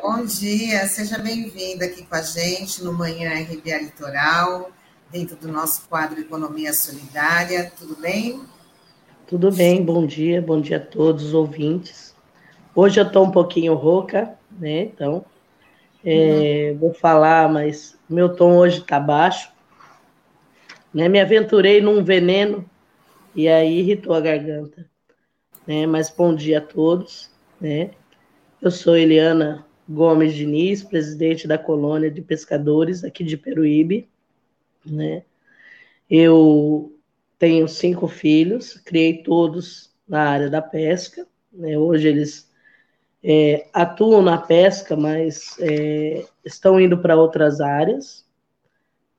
bom dia. Seja bem-vinda aqui com a gente no Manhã RBA Litoral, dentro do nosso quadro Economia Solidária. Tudo bem? Tudo bem, bom dia, bom dia a todos os ouvintes. Hoje eu estou um pouquinho rouca, né? Então, é, uhum. vou falar, mas meu tom hoje está baixo. Né? Me aventurei num veneno e aí irritou a garganta. Né? Mas bom dia a todos. Né? Eu sou Eliana Gomes Diniz, presidente da colônia de pescadores aqui de Peruíbe, né? Eu tenho cinco filhos, criei todos na área da pesca. Né? Hoje eles é, atuam na pesca, mas é, estão indo para outras áreas,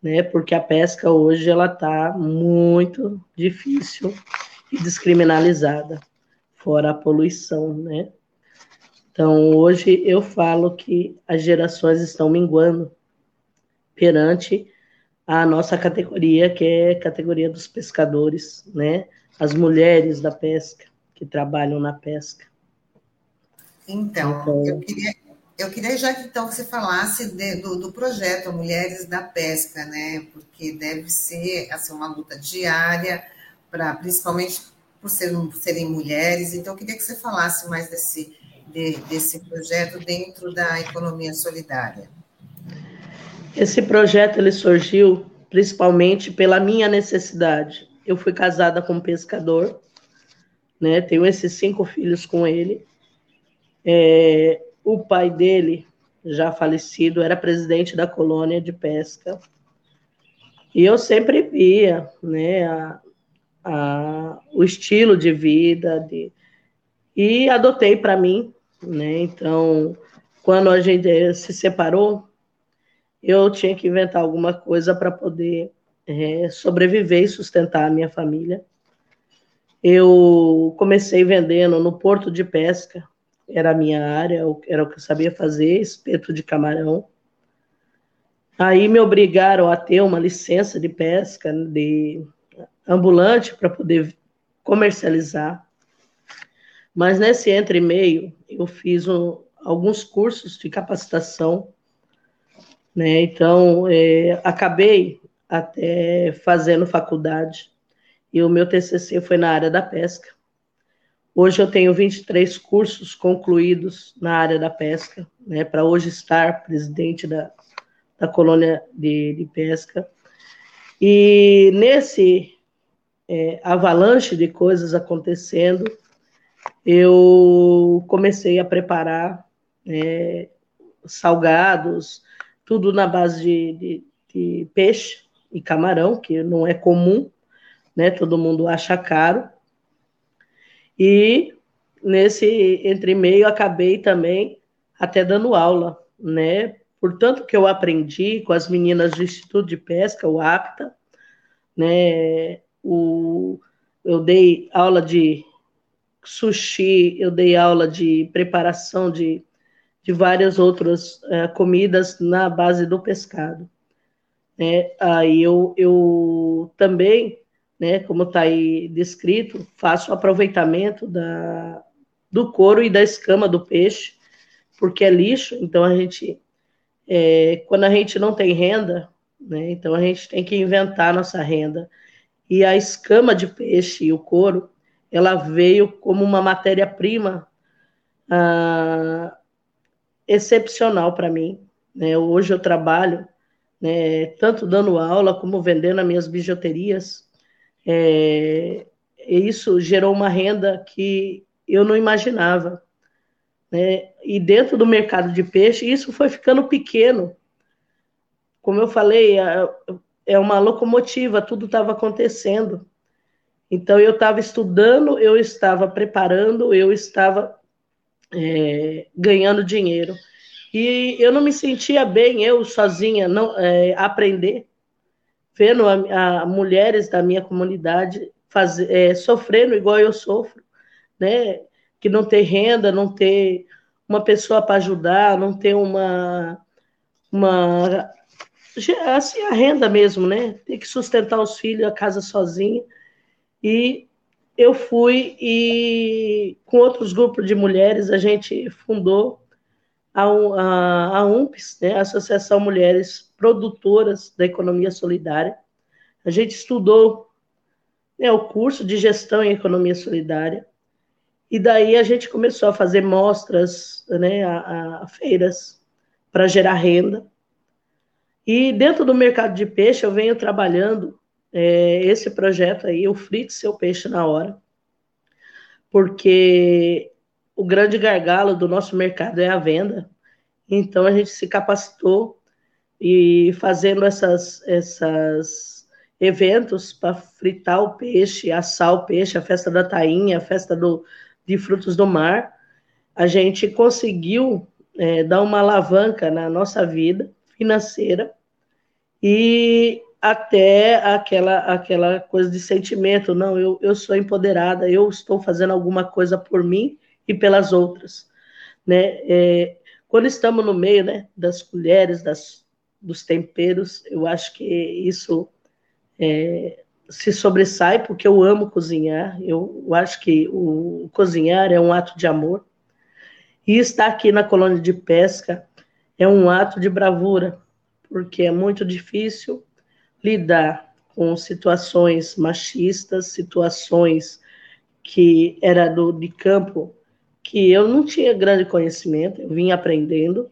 né? Porque a pesca hoje ela está muito difícil e descriminalizada, fora a poluição, né? Então, hoje eu falo que as gerações estão minguando perante a nossa categoria, que é a categoria dos pescadores, né? As mulheres da pesca, que trabalham na pesca. Então, então eu, queria, eu queria já que então você falasse de, do, do, projeto Mulheres da Pesca, né? Porque deve ser assim, uma luta diária, para principalmente por, ser, por serem mulheres. Então, eu queria que você falasse mais desse de, desse projeto dentro da economia solidária? Esse projeto ele surgiu principalmente pela minha necessidade. Eu fui casada com um pescador, né? Tenho esses cinco filhos com ele. É, o pai dele, já falecido, era presidente da colônia de pesca. E eu sempre via, né, a, a, o estilo de vida de, e adotei para mim né? Então, quando a gente se separou, eu tinha que inventar alguma coisa para poder é, sobreviver e sustentar a minha família. Eu comecei vendendo no porto de pesca, era a minha área, era o que eu sabia fazer, espeto de camarão. Aí me obrigaram a ter uma licença de pesca de ambulante para poder comercializar. Mas nesse entre meio, eu fiz um, alguns cursos de capacitação, né? Então, é, acabei até fazendo faculdade, e o meu TCC foi na área da pesca. Hoje eu tenho 23 cursos concluídos na área da pesca, né? Para hoje estar presidente da, da colônia de, de pesca. E nesse é, avalanche de coisas acontecendo, eu comecei a preparar é, salgados, tudo na base de, de, de, peixe e camarão, que não é comum, né? Todo mundo acha caro. E nesse entre meio acabei também até dando aula, né? Portanto que eu aprendi com as meninas do Instituto de Pesca, o APTA, né? O, eu dei aula de sushi, eu dei aula de preparação de, de várias outras uh, comidas na base do pescado. Né? Aí eu, eu também, né, como está aí descrito, faço aproveitamento da, do couro e da escama do peixe, porque é lixo, então a gente, é, quando a gente não tem renda, né, então a gente tem que inventar nossa renda. E a escama de peixe e o couro, ela veio como uma matéria-prima ah, excepcional para mim. Né? Hoje eu trabalho né, tanto dando aula como vendendo as minhas bijuterias. É, isso gerou uma renda que eu não imaginava. Né? E dentro do mercado de peixe, isso foi ficando pequeno. Como eu falei, é, é uma locomotiva, tudo estava acontecendo. Então, eu estava estudando, eu estava preparando, eu estava é, ganhando dinheiro. E eu não me sentia bem, eu sozinha, não é, aprender, vendo a, a, mulheres da minha comunidade é, sofrendo igual eu sofro, né? Que não ter renda, não ter uma pessoa para ajudar, não ter uma, uma assim, a renda mesmo, né? Ter que sustentar os filhos, a casa sozinha. E eu fui e com outros grupos de mulheres a gente fundou a, a, a UMPS, né, a Associação Mulheres Produtoras da Economia Solidária. A gente estudou né, o curso de gestão em economia solidária e daí a gente começou a fazer mostras, né, a, a feiras para gerar renda. E dentro do mercado de peixe eu venho trabalhando é, esse projeto aí, o Frite Seu Peixe na Hora, porque o grande gargalo do nosso mercado é a venda. Então a gente se capacitou e fazendo essas, essas eventos para fritar o peixe, assar o peixe, a festa da tainha, a festa do, de frutos do mar, a gente conseguiu é, dar uma alavanca na nossa vida financeira e até aquela, aquela coisa de sentimento, não, eu, eu sou empoderada, eu estou fazendo alguma coisa por mim e pelas outras, né? É, quando estamos no meio, né, das colheres, das, dos temperos, eu acho que isso é, se sobressai porque eu amo cozinhar. Eu, eu acho que o cozinhar é um ato de amor e estar aqui na colônia de pesca é um ato de bravura, porque é muito difícil lidar com situações machistas, situações que era do, de campo que eu não tinha grande conhecimento, eu vim aprendendo.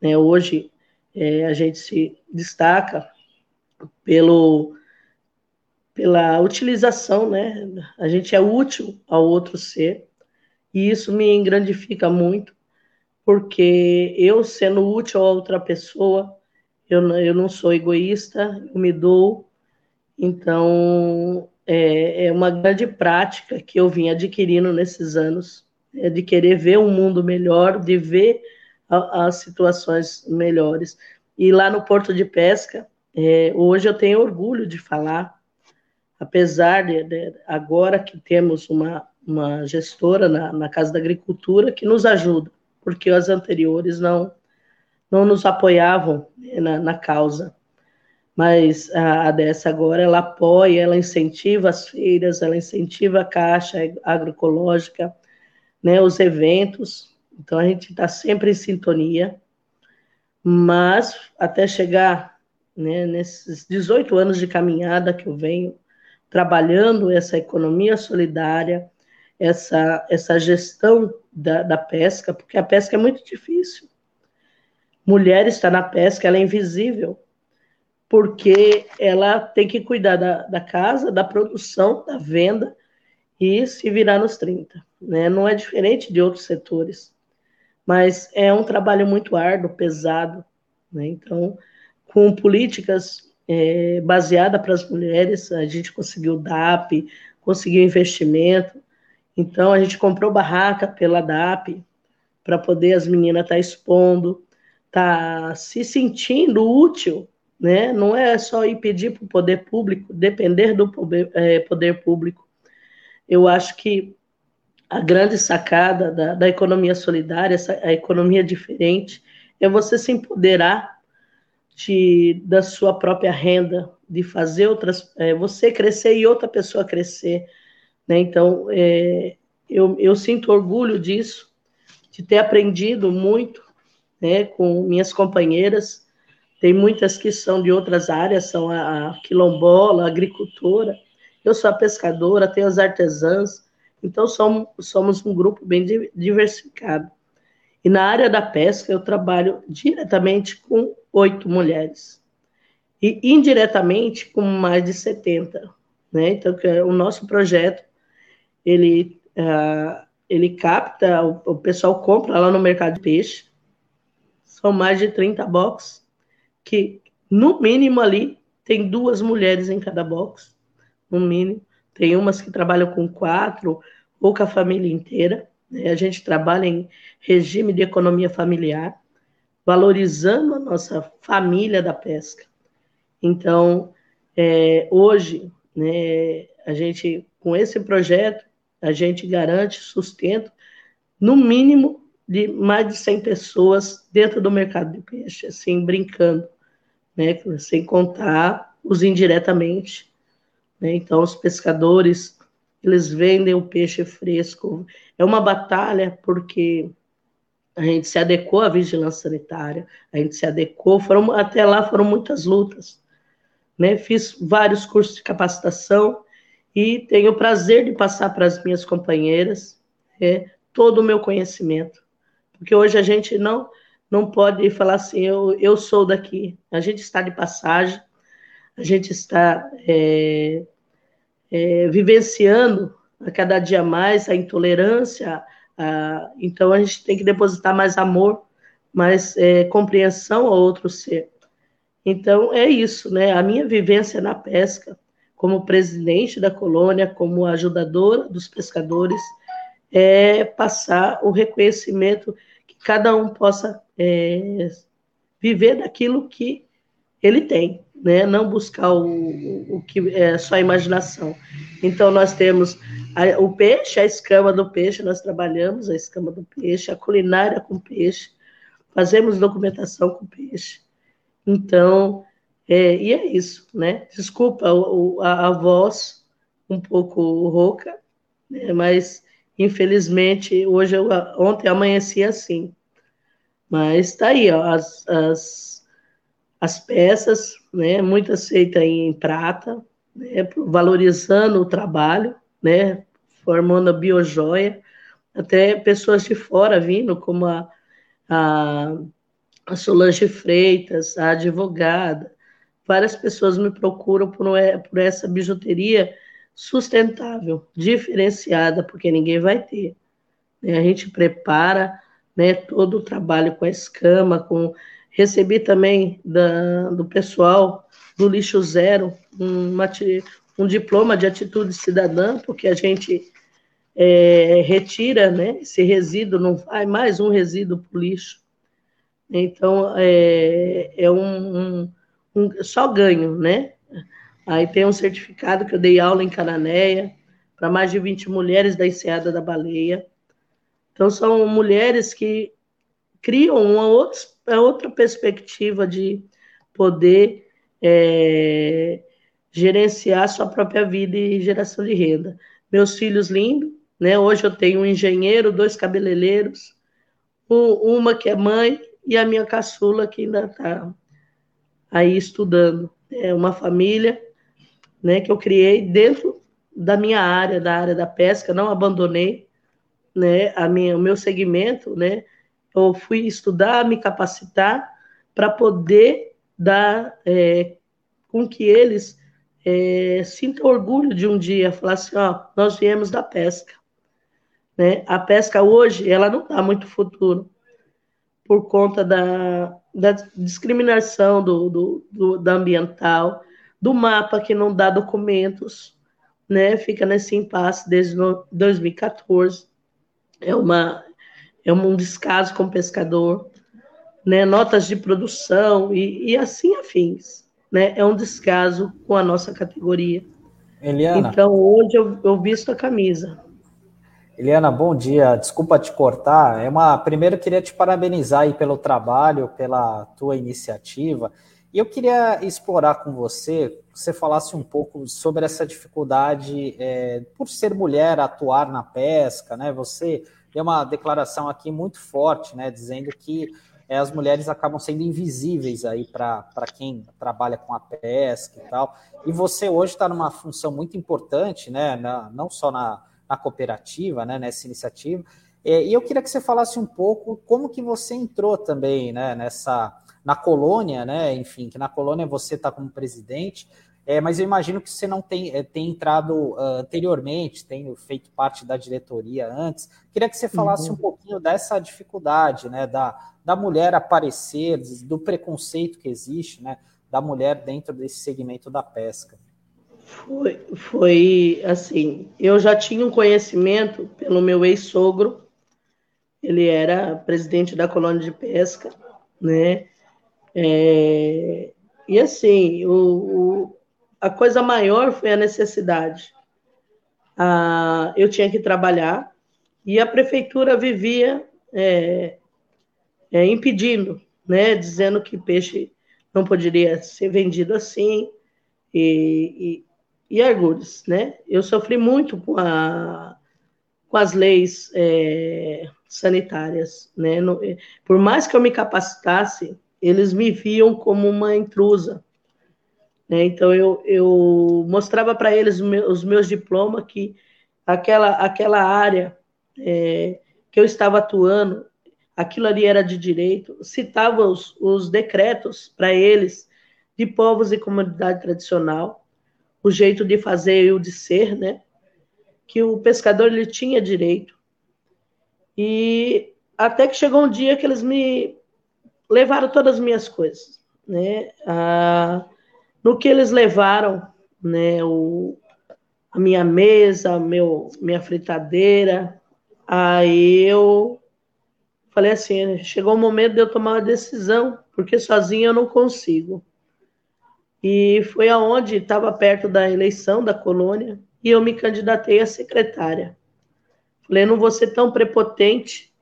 Né? Hoje é, a gente se destaca pelo, pela utilização, né? A gente é útil ao outro ser, e isso me engrandifica muito, porque eu sendo útil a outra pessoa, eu, eu não sou egoísta, eu me dou, então é, é uma grande prática que eu vim adquirindo nesses anos é de querer ver um mundo melhor, de ver a, as situações melhores. E lá no Porto de Pesca, é, hoje eu tenho orgulho de falar, apesar de, de agora que temos uma, uma gestora na, na, Casa da Agricultura que nos ajuda, porque as anteriores não, não nos apoiavam na, na causa. Mas a, a dessa agora, ela apoia, ela incentiva as feiras, ela incentiva a Caixa Agroecológica, né, os eventos, então a gente está sempre em sintonia, mas até chegar né, nesses 18 anos de caminhada que eu venho trabalhando essa economia solidária, essa, essa gestão da, da pesca, porque a pesca é muito difícil. Mulher está na pesca, ela é invisível, porque ela tem que cuidar da, da casa, da produção, da venda e se virar nos 30 né? Não é diferente de outros setores, mas é um trabalho muito árduo, pesado, né? Então, com políticas é, baseadas para as mulheres, a gente conseguiu DAP, conseguiu investimento, então a gente comprou barraca pela DAP para poder as meninas estar tá expondo, tá se sentindo útil, né? Não é só ir pedir para o poder público, depender do poder, é, poder público. Eu acho que a grande sacada da, da economia solidária, essa, a economia diferente, é você se empoderar de, da sua própria renda, de fazer outras, é, você crescer e outra pessoa crescer. Né? Então, é, eu, eu sinto orgulho disso, de ter aprendido muito né, com minhas companheiras. Tem muitas que são de outras áreas, são a, quilombola, a agricultora. Eu sou a pescadora, tenho as artesãs, então, somos, somos um grupo bem diversificado. E na área da pesca, eu trabalho diretamente com oito mulheres. E indiretamente com mais de 70. Né? Então, o nosso projeto, ele, uh, ele capta, o, o pessoal compra lá no mercado de peixe. São mais de 30 boxes, que no mínimo ali tem duas mulheres em cada box, no mínimo tem umas que trabalham com quatro ou com a família inteira. Né? A gente trabalha em regime de economia familiar, valorizando a nossa família da pesca. Então, é, hoje, né, a gente, com esse projeto, a gente garante sustento, no mínimo, de mais de 100 pessoas dentro do mercado de peixe, assim, brincando, né, sem contar os indiretamente. Né? Então, os pescadores, eles vendem o peixe fresco. É uma batalha porque a gente se adequou à vigilância sanitária, a gente se adequou, foram, até lá foram muitas lutas. Né? Fiz vários cursos de capacitação e tenho o prazer de passar para as minhas companheiras é, todo o meu conhecimento. Porque hoje a gente não, não pode falar assim, eu, eu sou daqui. A gente está de passagem, a gente está é, é, vivenciando a cada dia mais a intolerância, a, então a gente tem que depositar mais amor, mais é, compreensão ao outro ser. Então é isso, né? A minha vivência na pesca, como presidente da colônia, como ajudadora dos pescadores, é passar o reconhecimento que cada um possa é, viver daquilo que ele tem, né? não buscar o, o que é só a imaginação. Então, nós temos a, o peixe, a escama do peixe, nós trabalhamos a escama do peixe, a culinária com peixe, fazemos documentação com peixe. Então, é, e é isso, né? Desculpa a, a voz um pouco rouca, né? mas infelizmente hoje eu, ontem amanheci assim. Mas está aí, ó, as, as as peças, né, muitas feitas em prata, né, valorizando o trabalho, né, formando a biojoia, até pessoas de fora vindo, como a, a, a Solange Freitas, a advogada, várias pessoas me procuram por, por essa bijuteria sustentável, diferenciada, porque ninguém vai ter. Né? A gente prepara né, todo o trabalho com a escama, com Recebi também da, do pessoal do Lixo Zero um diploma de atitude cidadã, porque a gente é, retira né, esse resíduo, não vai mais um resíduo para o lixo. Então, é, é um, um, um, só ganho, né? Aí tem um certificado que eu dei aula em Cananéia para mais de 20 mulheres da Enseada da Baleia. Então, são mulheres que criam uma outra, outra perspectiva de poder é, gerenciar sua própria vida e geração de renda. Meus filhos lindos, né? Hoje eu tenho um engenheiro, dois cabeleireiros, uma que é mãe e a minha caçula que ainda está aí estudando. É uma família, né? Que eu criei dentro da minha área, da área da pesca, não abandonei, né? A minha, o meu segmento, né? eu fui estudar, me capacitar para poder dar é, com que eles é, sintam orgulho de um dia falar assim, ó, nós viemos da pesca. Né? A pesca hoje, ela não dá muito futuro por conta da, da discriminação do, do, do, da ambiental, do mapa que não dá documentos, né? Fica nesse impasse desde 2014. É uma, é um descaso com o pescador, né? notas de produção e, e assim afins. Né? É um descaso com a nossa categoria. Eliana. Então, hoje eu, eu visto a camisa. Eliana, bom dia. Desculpa te cortar. É uma primeiro eu queria te parabenizar aí pelo trabalho, pela tua iniciativa. E eu queria explorar com você, você falasse um pouco sobre essa dificuldade é, por ser mulher atuar na pesca, né? Você tem uma declaração aqui muito forte, né, dizendo que é, as mulheres acabam sendo invisíveis aí para quem trabalha com a pesca e tal. E você hoje está numa função muito importante, né, na, não só na, na cooperativa, né, nessa iniciativa. É, e eu queria que você falasse um pouco como que você entrou também, né, nessa na colônia, né, enfim, que na colônia você está como presidente. É, mas eu imagino que você não tem, é, tem entrado uh, anteriormente, tem feito parte da diretoria antes. Queria que você falasse uhum. um pouquinho dessa dificuldade, né, da, da mulher aparecer, do preconceito que existe, né, da mulher dentro desse segmento da pesca. Foi, foi assim, eu já tinha um conhecimento pelo meu ex-sogro, ele era presidente da colônia de pesca, né? É, e assim, o, o, a coisa maior foi a necessidade. Ah, eu tinha que trabalhar e a prefeitura vivia é, é, impedindo, né? Dizendo que peixe não poderia ser vendido assim e, e, e né? Eu sofri muito com, a, com as leis é, sanitárias, né? No, por mais que eu me capacitasse, eles me viam como uma intrusa. Né? Então eu, eu mostrava para eles os meus diplomas que aquela, aquela área é, que eu estava atuando, aquilo ali era de direito, citava os, os decretos para eles de povos e comunidade tradicional, o jeito de fazer e o de ser, né? Que o pescador ele tinha direito. E até que chegou um dia que eles me levaram todas as minhas coisas, né? Ah, no que eles levaram, né? O, a minha mesa, meu, minha fritadeira, aí eu falei assim, chegou o momento de eu tomar uma decisão, porque sozinho eu não consigo. E foi aonde estava perto da eleição da colônia e eu me candidatei a secretária. Falei, não vou ser tão prepotente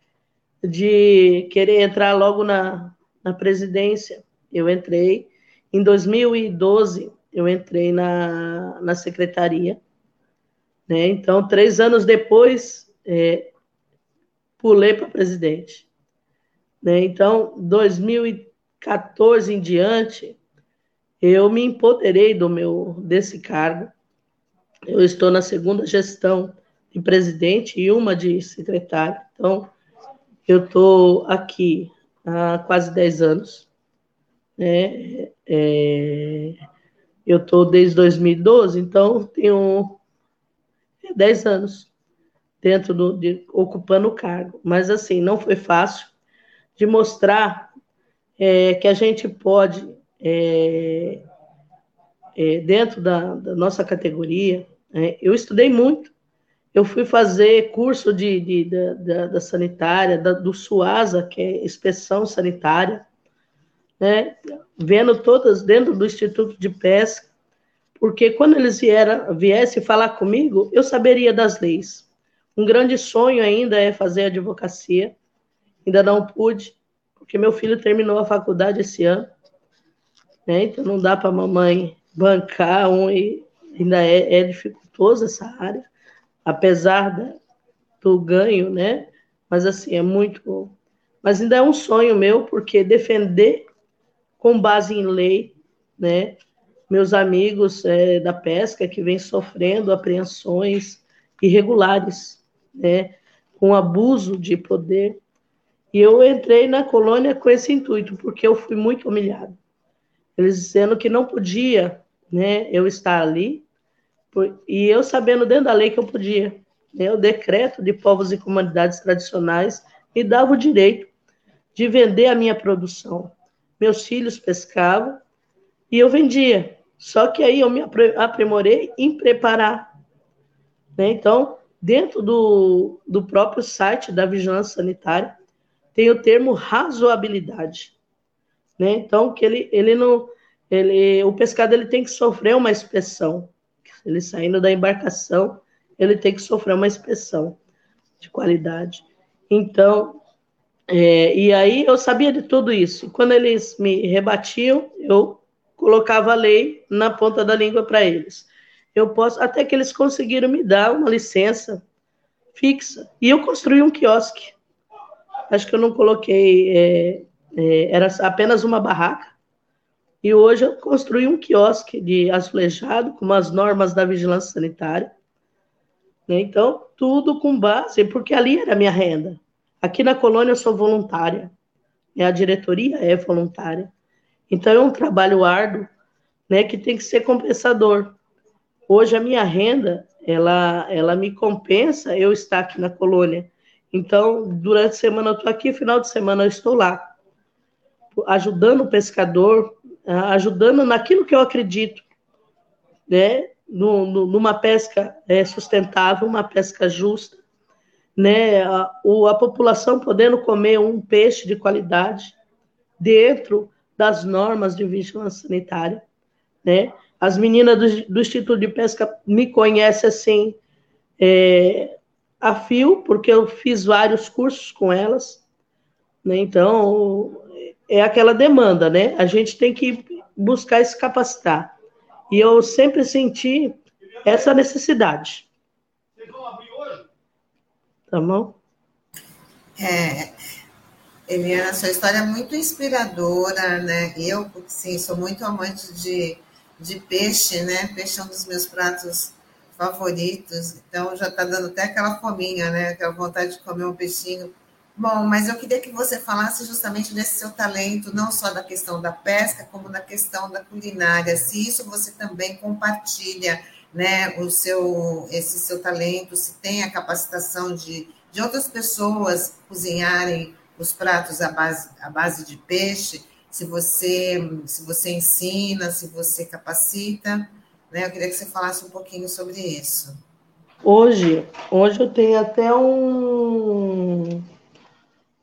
de querer entrar logo na, na presidência. Eu entrei em 2012, eu entrei na, na secretaria. Né? Então, três anos depois, é, pulei para presidente. Né? Então, 2014 em diante, eu me empoderei do meu desse cargo. Eu estou na segunda gestão de presidente e uma de secretário. Então, eu estou aqui há quase 10 anos. Né? É, eu estou desde 2012, então tenho 10 anos dentro do, de, ocupando o cargo. Mas assim, não foi fácil de mostrar é, que a gente pode, é, é, dentro da, da, nossa categoria, né? eu estudei muito, eu fui fazer curso de, de da, da, da, sanitária, da, do SUASA, que é inspeção sanitária, né? vendo todas dentro do Instituto de Pesca, porque quando eles vieram, viessem falar comigo, eu saberia das leis. Um grande sonho ainda é fazer advocacia, ainda não pude, porque meu filho terminou a faculdade esse ano, né? então não dá para a mamãe bancar um ainda é, é dificultoso essa área apesar da, do ganho, né? Mas assim, é muito. Mas ainda é um sonho meu, porque defender com base em lei, né? Meus amigos é, da pesca que vêm sofrendo apreensões irregulares, né? Com abuso de poder. E eu entrei na colônia com esse intuito, porque eu fui muito humilhado. Eles dizendo que não podia, né? Eu estar ali, e eu sabendo dentro da lei que eu podia, né, o decreto de povos e comunidades tradicionais me dava o direito de vender a minha produção. Meus filhos pescavam e eu vendia. Só que aí eu me aprimorei em preparar. Né? Então, dentro do, do próprio site da Vigilância Sanitária, tem o termo razoabilidade. Né? Então, que ele, ele não. Ele, o pescado ele tem que sofrer uma inspeção ele saindo da embarcação, ele tem que sofrer uma inspeção de qualidade. Então, é, e aí eu sabia de tudo isso. quando eles me rebatiam, eu colocava a lei na ponta da língua para eles. Eu posso, até que eles conseguiram me dar uma licença fixa. E eu construí um quiosque. Acho que eu não coloquei, é, é, era apenas uma barraca. E hoje eu construí um quiosque de azulejado com as normas da vigilância sanitária. Né? Então, tudo com base, porque ali era a minha renda. Aqui na colônia eu sou voluntária, né? a diretoria é voluntária. Então, é um trabalho árduo né, que tem que ser compensador. Hoje a minha renda, ela, ela me compensa eu estar aqui na colônia. Então, durante a semana eu estou aqui, final de semana eu estou lá, ajudando o pescador, ajudando naquilo que eu acredito, né? numa pesca é, sustentável, uma pesca justa, né? A, a população podendo comer um peixe de qualidade dentro das normas de vigilância sanitária, né? As meninas do, do Instituto de Pesca me conhecem assim é, a fio, porque eu fiz vários cursos com elas, né? Então é aquela demanda, né? A gente tem que buscar se capacitar. E eu sempre senti essa necessidade. Tá bom? É, Eliana, sua história é muito inspiradora, né? Eu, sim, sou muito amante de, de peixe, né? Peixe é um dos meus pratos favoritos, então já está dando até aquela fominha, né? Aquela vontade de comer um peixinho. Bom, mas eu queria que você falasse justamente desse seu talento, não só da questão da pesca, como da questão da culinária. Se isso você também compartilha né, o seu, esse seu talento, se tem a capacitação de, de outras pessoas cozinharem os pratos à base, à base de peixe, se você, se você ensina, se você capacita, né? Eu queria que você falasse um pouquinho sobre isso. Hoje, hoje eu tenho até um,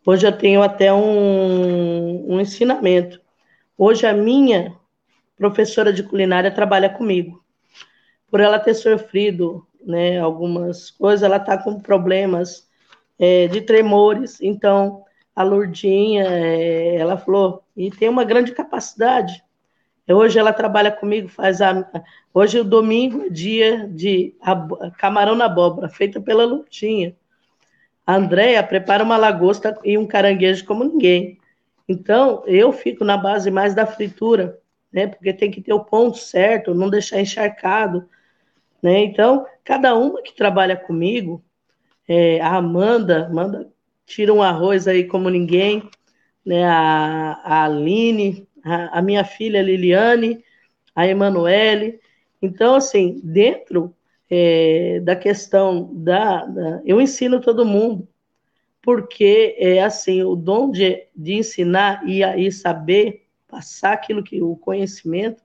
hoje eu tenho até um, um ensinamento. Hoje a minha professora de culinária trabalha comigo por ela ter sofrido né, algumas coisas, ela está com problemas é, de tremores. Então, a Lourdinha, é, ela falou, e tem uma grande capacidade. Hoje ela trabalha comigo, faz a. Hoje o domingo é dia de camarão na abóbora, feita pela Lourdinha. A prepara uma lagosta e um caranguejo como ninguém. Então, eu fico na base mais da fritura, né? Porque tem que ter o ponto certo, não deixar encharcado né? Então, cada uma que trabalha comigo, é, a Amanda, Amanda tira um arroz aí como ninguém, né? a, a Aline, a, a minha filha Liliane, a Emanuele. Então, assim, dentro é, da questão da, da, Eu ensino todo mundo, porque é assim, o dom de, de ensinar e, e saber passar aquilo que o conhecimento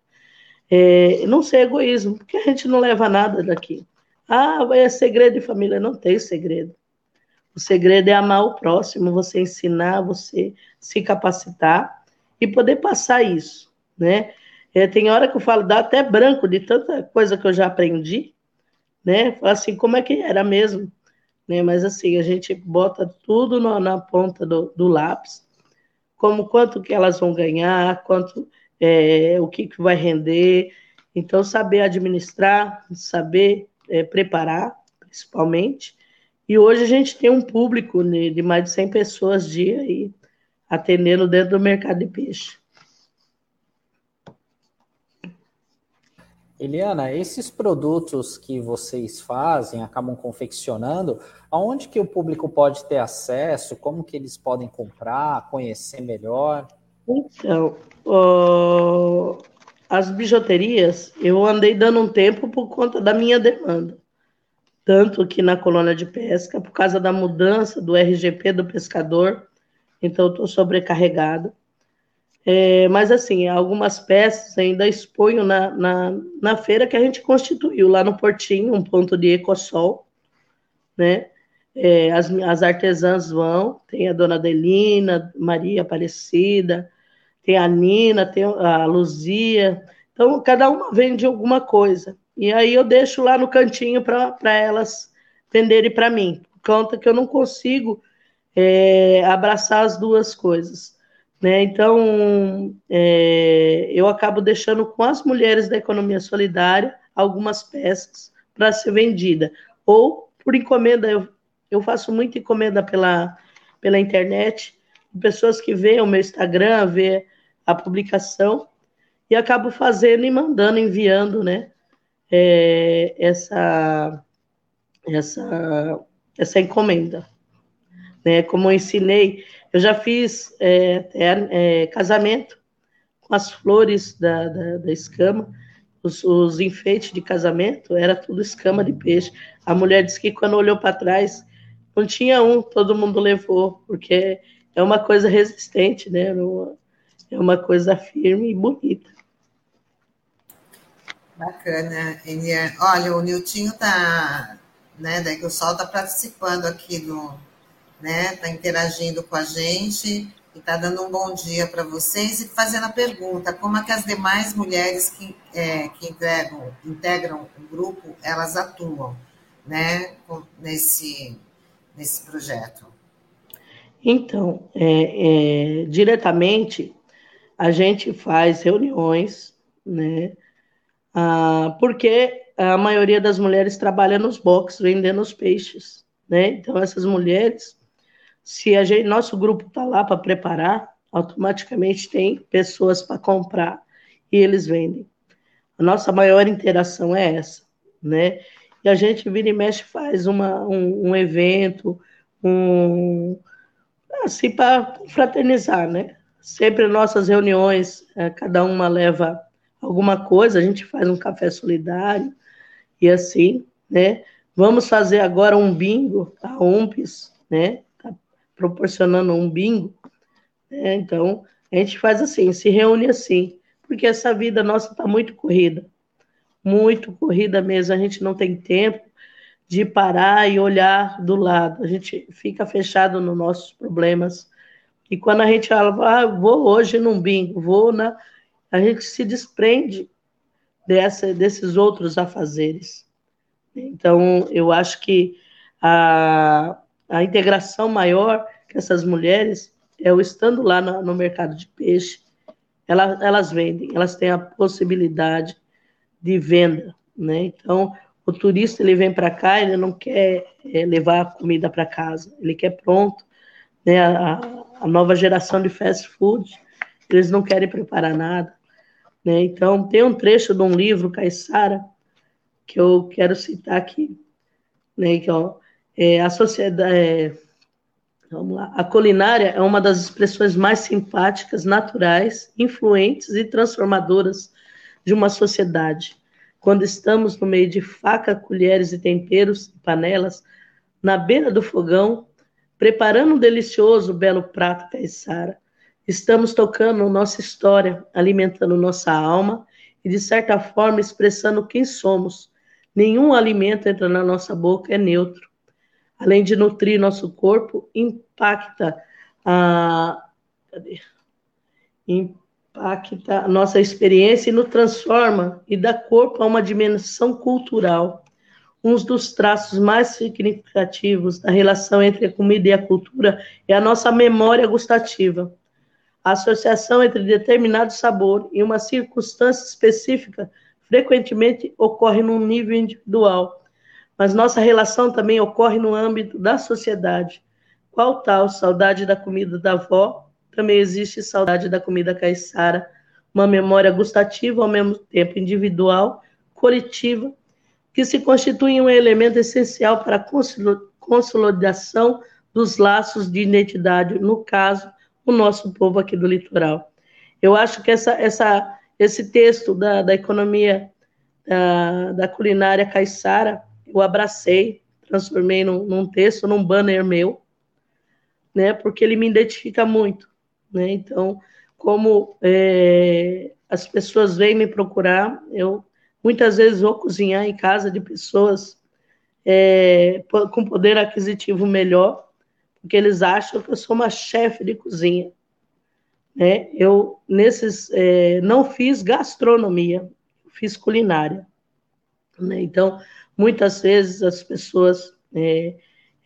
é, não ser egoísmo, porque a gente não leva nada daqui. Ah, é segredo de família. Não tem segredo. O segredo é amar o próximo, você ensinar, você se capacitar e poder passar isso, né? É, tem hora que eu falo, dá até branco de tanta coisa que eu já aprendi, né? Assim, como é que era mesmo? Né? Mas assim, a gente bota tudo no, na ponta do, do lápis, como quanto que elas vão ganhar, quanto é, o que, que vai render. Então, saber administrar, saber é, preparar, principalmente. E hoje a gente tem um público de, de mais de 100 pessoas dia aí, atendendo dentro do mercado de peixe. Eliana, esses produtos que vocês fazem, acabam confeccionando, aonde que o público pode ter acesso? Como que eles podem comprar, conhecer melhor? Então, as bijuterias, eu andei dando um tempo por conta da minha demanda. Tanto aqui na colônia de pesca, por causa da mudança do RGP do pescador, então estou sobrecarregada. É, mas, assim, algumas peças ainda exponho na, na, na feira que a gente constituiu lá no Portinho, um ponto de ecossol, né? É, as, as artesãs vão, tem a dona Adelina, Maria Aparecida, tem a Nina, tem a Luzia. Então, cada uma vende alguma coisa. E aí eu deixo lá no cantinho para elas venderem para mim. Conta que eu não consigo é, abraçar as duas coisas. Né? Então, é, eu acabo deixando com as mulheres da economia solidária algumas peças para ser vendida. Ou por encomenda, eu, eu faço muita encomenda pela, pela internet, pessoas que veem o meu Instagram, vê a publicação e acabo fazendo e mandando, enviando, né, é, essa, essa, essa encomenda. Né, como eu ensinei, eu já fiz é, é, casamento com as flores da, da, da escama, os, os, enfeites de casamento, era tudo escama de peixe. A mulher disse que quando olhou para trás, não tinha um, todo mundo levou, porque é uma coisa resistente, né? é uma coisa firme e bonita. Bacana, Eliane. Olha, o Niltinho tá, né, daí que o Sol está participando aqui do, né, está interagindo com a gente e está dando um bom dia para vocês e fazendo a pergunta, como é que as demais mulheres que, é, que integram, integram o grupo, elas atuam, né, nesse, nesse projeto? Então, é, é, diretamente, a gente faz reuniões, né, ah, porque a maioria das mulheres trabalha nos boxes, vendendo os peixes, né, então essas mulheres se a gente, nosso grupo está lá para preparar, automaticamente tem pessoas para comprar e eles vendem. A nossa maior interação é essa, né? E a gente vira e mexe faz uma, um, um evento, um assim para fraternizar, né? Sempre nossas reuniões, é, cada uma leva alguma coisa, a gente faz um café solidário e assim, né? Vamos fazer agora um bingo, a UMPES, né? Proporcionando um bingo. Né? Então, a gente faz assim, se reúne assim, porque essa vida nossa está muito corrida, muito corrida mesmo. A gente não tem tempo de parar e olhar do lado. A gente fica fechado nos nossos problemas. E quando a gente fala, ah, vou hoje num bingo, vou na. A gente se desprende dessa, desses outros afazeres. Então, eu acho que a, a integração maior que essas mulheres, eu estando lá no, no mercado de peixe, elas, elas vendem, elas têm a possibilidade de venda, né? Então, o turista ele vem para cá, ele não quer é, levar a comida para casa, ele quer pronto, né? A, a, nova geração de fast food, eles não querem preparar nada, né? Então, tem um trecho de um livro, Caissara, que eu quero citar aqui, né? Que ó, é, a sociedade, é, vamos lá, a culinária é uma das expressões mais simpáticas, naturais, influentes e transformadoras de uma sociedade. Quando estamos no meio de faca, colheres e temperos e panelas, na beira do fogão, preparando um delicioso, belo prato caiçara, estamos tocando nossa história, alimentando nossa alma e, de certa forma, expressando quem somos. Nenhum alimento entra na nossa boca é neutro além de nutrir nosso corpo, impacta a cadê? impacta a nossa experiência e nos transforma e dá corpo a uma dimensão cultural. Um dos traços mais significativos da relação entre a comida e a cultura é a nossa memória gustativa. A associação entre determinado sabor e uma circunstância específica frequentemente ocorre num nível individual, mas nossa relação também ocorre no âmbito da sociedade. Qual tal saudade da comida da avó? Também existe saudade da comida caiçara, uma memória gustativa ao mesmo tempo individual, coletiva, que se constitui um elemento essencial para a consolidação dos laços de identidade, no caso, o nosso povo aqui do litoral. Eu acho que essa, essa, esse texto da, da economia da, da culinária caiçara eu abracei, transformei num, num texto, num banner meu, né? Porque ele me identifica muito, né? Então, como é, as pessoas vêm me procurar, eu muitas vezes vou cozinhar em casa de pessoas é, com poder aquisitivo melhor, porque eles acham que eu sou uma chefe de cozinha. Né? Eu nesses é, não fiz gastronomia, fiz culinária. Né? Então, Muitas vezes as pessoas é,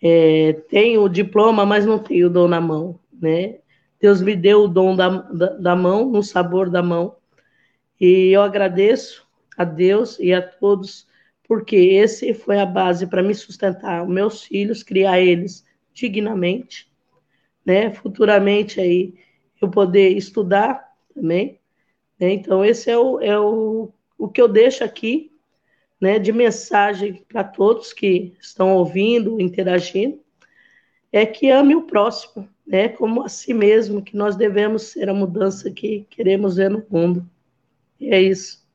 é, têm o diploma, mas não têm o dom na mão, né? Deus me deu o dom da, da, da mão, no sabor da mão, e eu agradeço a Deus e a todos, porque esse foi a base para me sustentar, meus filhos, criar eles dignamente, né? Futuramente aí eu poder estudar também, né? Então esse é o, é o, o que eu deixo aqui né, de mensagem para todos que estão ouvindo, interagindo, é que ame o próximo, né, como a si mesmo, que nós devemos ser a mudança que queremos ver no mundo. E é isso.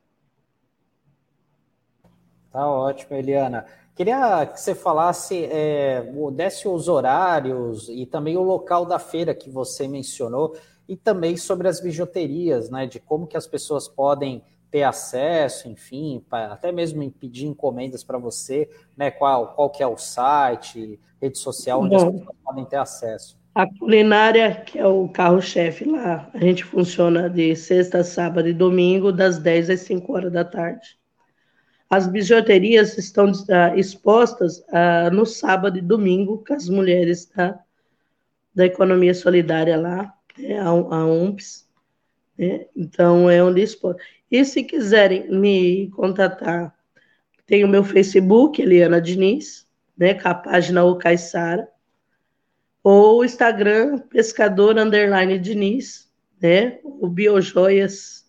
Tá ótimo, Eliana. Queria que você falasse, é, desse os horários e também o local da feira que você mencionou, e também sobre as bijuterias, né, de como que as pessoas podem ter acesso, enfim, pra, até mesmo pedir encomendas para você, né? Qual, qual que é o site, rede social, onde Bom, as pessoas podem ter acesso? A culinária, que é o carro-chefe lá, a gente funciona de sexta, sábado e domingo, das 10 às 5 horas da tarde. As bijuterias estão uh, expostas uh, no sábado e domingo, com as mulheres da, da economia solidária lá, né, a, a UMPS. Né? Então, é onde expor. E se quiserem me contatar, tem o meu Facebook, Eliana Diniz, né, com a página O Caissara, ou o Instagram, Pescador Underline Diniz, né, o Biojoias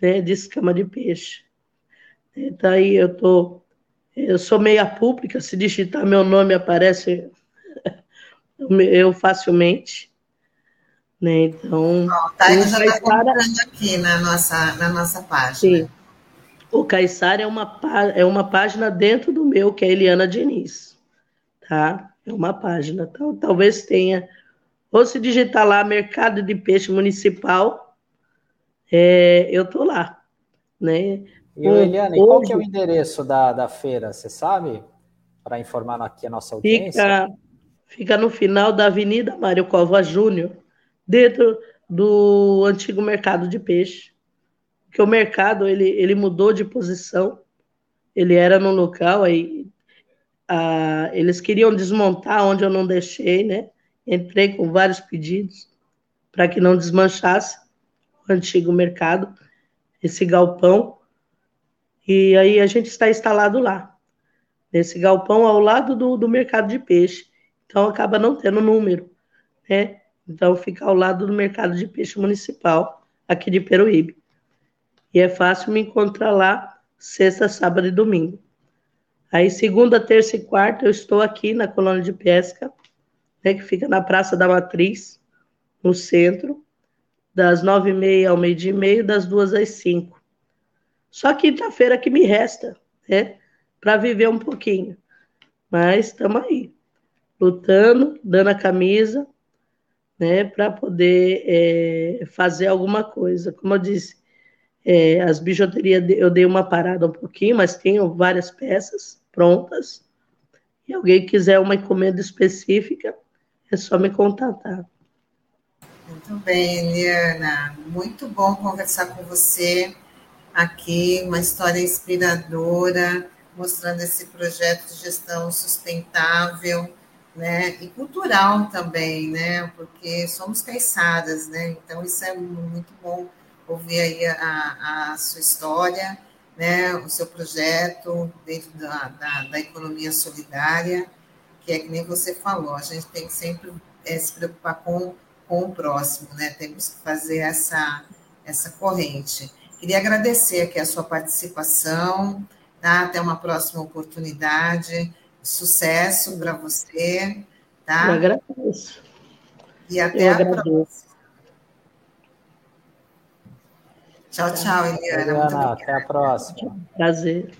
né, de escama de peixe. Daí eu tô, eu sou meia pública, se digitar meu nome aparece eu facilmente. Né? Então, oh, tá, eu já está aqui na nossa, na nossa página. Sim. O Caissara é uma, é uma página dentro do meu, que é Eliana Diniz. Tá? É uma página. Então, talvez tenha. Ou se digitar lá Mercado de Peixe Municipal, é, eu tô lá. Né? E, Eliane, hoje, qual que é o endereço da, da feira, você sabe? Para informar aqui a nossa audiência. Fica, fica no final da Avenida Mário Cova Júnior, dentro do antigo mercado de peixe. Porque o mercado ele, ele mudou de posição, ele era no local, aí eles queriam desmontar onde eu não deixei, né? Entrei com vários pedidos para que não desmanchasse o antigo mercado, esse galpão e aí a gente está instalado lá, nesse galpão ao lado do, do mercado de peixe. Então acaba não tendo número, né? Então fica ao lado do mercado de peixe municipal aqui de Peruíbe. E é fácil me encontrar lá sexta, sábado e domingo. Aí segunda, terça e quarta eu estou aqui na colônia de pesca, né, que fica na Praça da Matriz, no centro, das nove e meia ao meio-dia e meio, das duas às cinco. Só quinta-feira que me resta, né? Para viver um pouquinho. Mas estamos aí, lutando, dando a camisa, né? Para poder é, fazer alguma coisa. Como eu disse, é, as bijuterias eu dei uma parada um pouquinho, mas tenho várias peças prontas. E alguém quiser uma encomenda específica, é só me contatar. Muito bem, Eliana. Muito bom conversar com você aqui uma história inspiradora, mostrando esse projeto de gestão sustentável, né, e cultural também, né, porque somos caiçadas, né, então isso é muito bom ouvir aí a, a sua história, né, o seu projeto dentro da, da, da, economia solidária, que é que nem você falou, a gente tem que sempre é, se preocupar com, com o próximo, né, temos que fazer essa, essa corrente. Queria agradecer aqui a sua participação, tá? Até uma próxima oportunidade. Sucesso para você, tá? Eu agradeço. E até Eu a agradeço. próxima. Tchau, tchau, Eliana. Eliana, até a próxima. Prazer.